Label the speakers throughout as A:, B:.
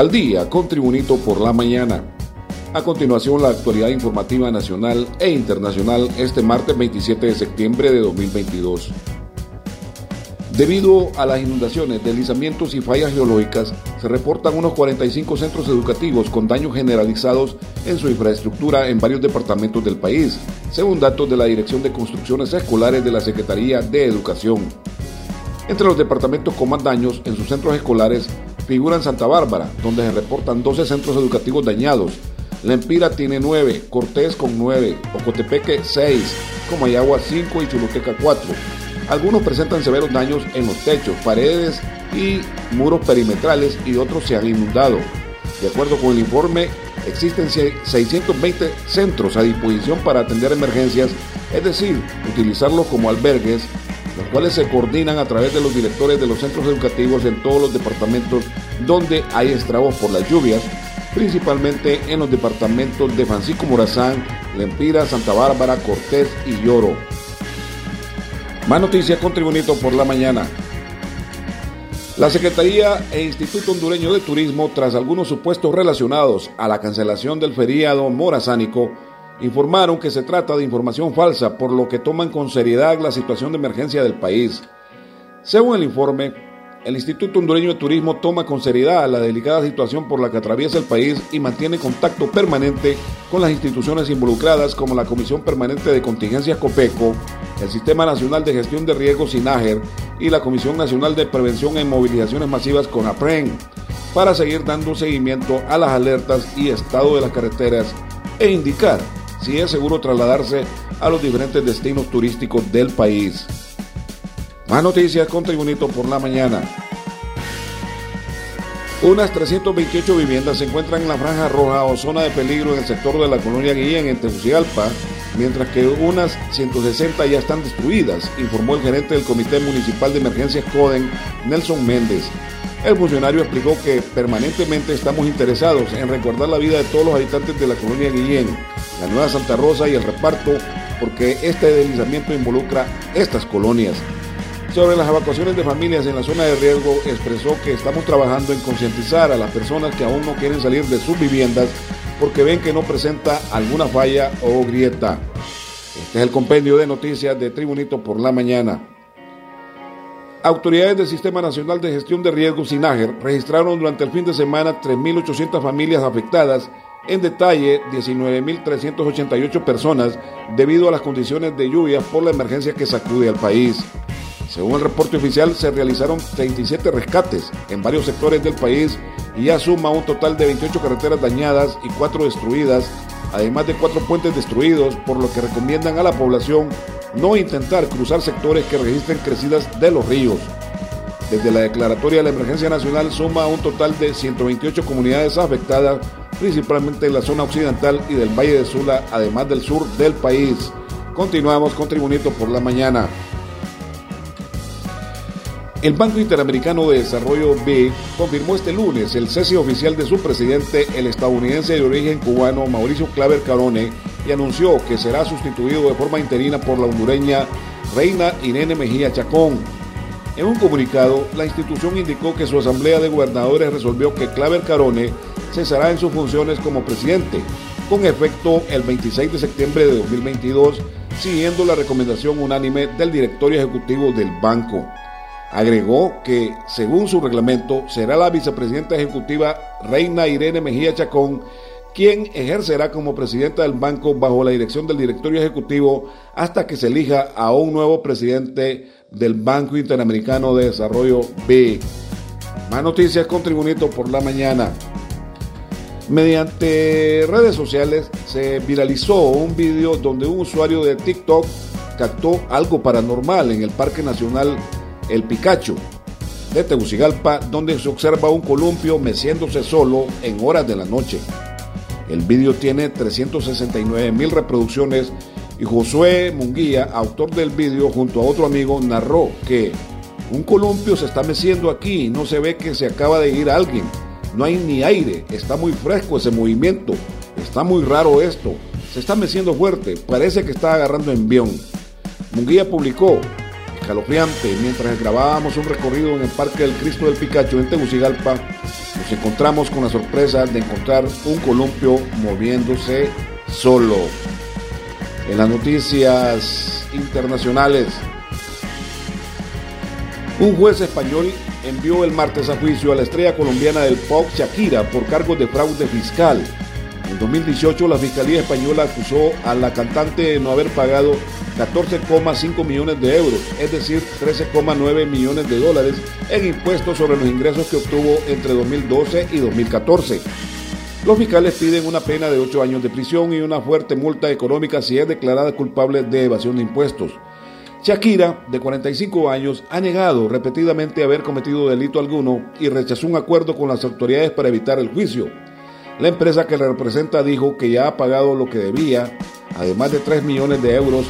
A: Al día con Tribunito por la mañana. A continuación, la actualidad informativa nacional e internacional este martes 27 de septiembre de 2022. Debido a las inundaciones, deslizamientos y fallas geológicas, se reportan unos 45 centros educativos con daños generalizados en su infraestructura en varios departamentos del país, según datos de la Dirección de Construcciones Escolares de la Secretaría de Educación. Entre los departamentos con más daños en sus centros escolares figuran Santa Bárbara, donde se reportan 12 centros educativos dañados, Lempira tiene 9, Cortés con 9, Ocotepeque 6, Comayagua 5 y Chuluteca 4. Algunos presentan severos daños en los techos, paredes y muros perimetrales y otros se han inundado. De acuerdo con el informe, existen 620 centros a disposición para atender emergencias, es decir, utilizarlos como albergues, los cuales se coordinan a través de los directores de los centros educativos en todos los departamentos donde hay estragos por las lluvias, principalmente en los departamentos de Francisco Morazán, Lempira, Santa Bárbara, Cortés y Lloro. Más noticias con Tribunito por la mañana. La Secretaría e Instituto Hondureño de Turismo, tras algunos supuestos relacionados a la cancelación del feriado morazánico, informaron que se trata de información falsa, por lo que toman con seriedad la situación de emergencia del país. Según el informe, el Instituto Hondureño de Turismo toma con seriedad la delicada situación por la que atraviesa el país y mantiene contacto permanente con las instituciones involucradas como la Comisión Permanente de Contingencias COPECO, el Sistema Nacional de Gestión de Riesgos SINAGER y la Comisión Nacional de Prevención en Movilizaciones Masivas CONAPREN para seguir dando seguimiento a las alertas y estado de las carreteras e indicar si es seguro trasladarse a los diferentes destinos turísticos del país. Más noticias con Tribunito por la mañana. Unas 328 viviendas se encuentran en la franja roja o zona de peligro en el sector de la colonia Guillén en Tegucigalpa, mientras que unas 160 ya están destruidas, informó el gerente del Comité Municipal de Emergencias CODEN, Nelson Méndez. El funcionario explicó que permanentemente estamos interesados en recordar la vida de todos los habitantes de la colonia Guillén, la Nueva Santa Rosa y el reparto, porque este deslizamiento involucra estas colonias. Sobre las evacuaciones de familias en la zona de riesgo, expresó que estamos trabajando en concientizar a las personas que aún no quieren salir de sus viviendas porque ven que no presenta alguna falla o grieta. Este es el compendio de noticias de Tribunito por la mañana. Autoridades del Sistema Nacional de Gestión de Riesgos SINAGER registraron durante el fin de semana 3.800 familias afectadas, en detalle 19.388 personas debido a las condiciones de lluvia por la emergencia que sacude al país. Según el reporte oficial, se realizaron 37 rescates en varios sectores del país y ya suma un total de 28 carreteras dañadas y 4 destruidas, además de 4 puentes destruidos, por lo que recomiendan a la población no intentar cruzar sectores que registren crecidas de los ríos. Desde la declaratoria de la emergencia nacional suma un total de 128 comunidades afectadas, principalmente en la zona occidental y del Valle de Sula, además del sur del país. Continuamos con Tribunito por la mañana. El Banco Interamericano de Desarrollo B confirmó este lunes el cese oficial de su presidente, el estadounidense de origen cubano Mauricio Claver Carone, y anunció que será sustituido de forma interina por la hondureña Reina Irene Mejía Chacón. En un comunicado, la institución indicó que su asamblea de gobernadores resolvió que Claver Carone cesará en sus funciones como presidente, con efecto el 26 de septiembre de 2022, siguiendo la recomendación unánime del directorio ejecutivo del banco. Agregó que, según su reglamento, será la vicepresidenta ejecutiva Reina Irene Mejía Chacón quien ejercerá como presidenta del banco bajo la dirección del directorio ejecutivo hasta que se elija a un nuevo presidente del Banco Interamericano de Desarrollo B. Más noticias con Tribunito por la mañana. Mediante redes sociales se viralizó un video donde un usuario de TikTok captó algo paranormal en el Parque Nacional el Picacho de Tegucigalpa, donde se observa un columpio meciéndose solo en horas de la noche. El vídeo tiene 369 mil reproducciones y Josué Munguía, autor del vídeo, junto a otro amigo, narró que un columpio se está meciendo aquí no se ve que se acaba de ir alguien. No hay ni aire, está muy fresco ese movimiento, está muy raro esto, se está meciendo fuerte, parece que está agarrando envión. Munguía publicó, escalofriante. Mientras grabábamos un recorrido en el Parque del Cristo del Picacho en Tegucigalpa, nos encontramos con la sorpresa de encontrar un columpio moviéndose solo. En las noticias internacionales, un juez español envió el martes a juicio a la estrella colombiana del pop Shakira por cargos de fraude fiscal. En 2018 la Fiscalía Española acusó a la cantante de no haber pagado 14,5 millones de euros, es decir, 13,9 millones de dólares en impuestos sobre los ingresos que obtuvo entre 2012 y 2014. Los fiscales piden una pena de 8 años de prisión y una fuerte multa económica si es declarada culpable de evasión de impuestos. Shakira, de 45 años, ha negado repetidamente haber cometido delito alguno y rechazó un acuerdo con las autoridades para evitar el juicio. La empresa que le representa dijo que ya ha pagado lo que debía, además de 3 millones de euros,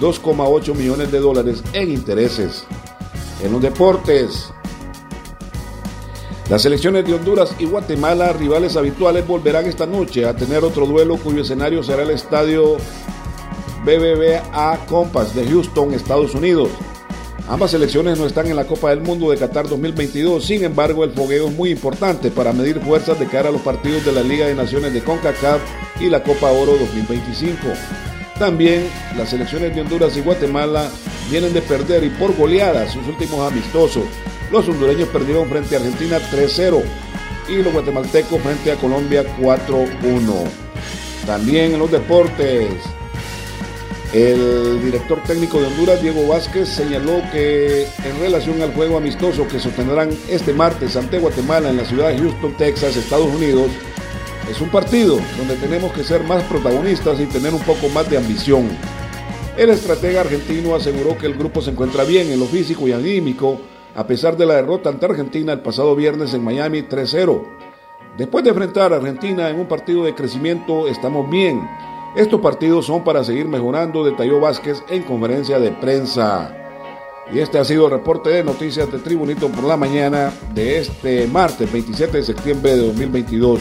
A: 2,8 millones de dólares en intereses. En los deportes, las selecciones de Honduras y Guatemala, rivales habituales, volverán esta noche a tener otro duelo cuyo escenario será el estadio BBVA Compass de Houston, Estados Unidos. Ambas selecciones no están en la Copa del Mundo de Qatar 2022, sin embargo el fogueo es muy importante para medir fuerzas de cara a los partidos de la Liga de Naciones de CONCACAF y la Copa Oro 2025. También las selecciones de Honduras y Guatemala vienen de perder y por goleada sus últimos amistosos. Los hondureños perdieron frente a Argentina 3-0 y los guatemaltecos frente a Colombia 4-1. También en los deportes, el director técnico de Honduras, Diego Vázquez, señaló que en relación al juego amistoso que sostendrán este martes ante Guatemala en la ciudad de Houston, Texas, Estados Unidos, es un partido donde tenemos que ser más protagonistas y tener un poco más de ambición. El estratega argentino aseguró que el grupo se encuentra bien en lo físico y anímico a pesar de la derrota ante Argentina el pasado viernes en Miami 3-0. Después de enfrentar a Argentina en un partido de crecimiento, estamos bien. Estos partidos son para seguir mejorando, detalló Vázquez en conferencia de prensa. Y este ha sido el reporte de noticias de Tribunito por la mañana de este martes 27 de septiembre de 2022.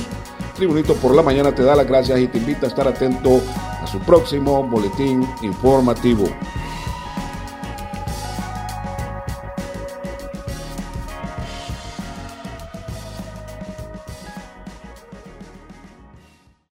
A: Tribunito por la mañana te da las gracias y te invita a estar atento a su próximo boletín informativo.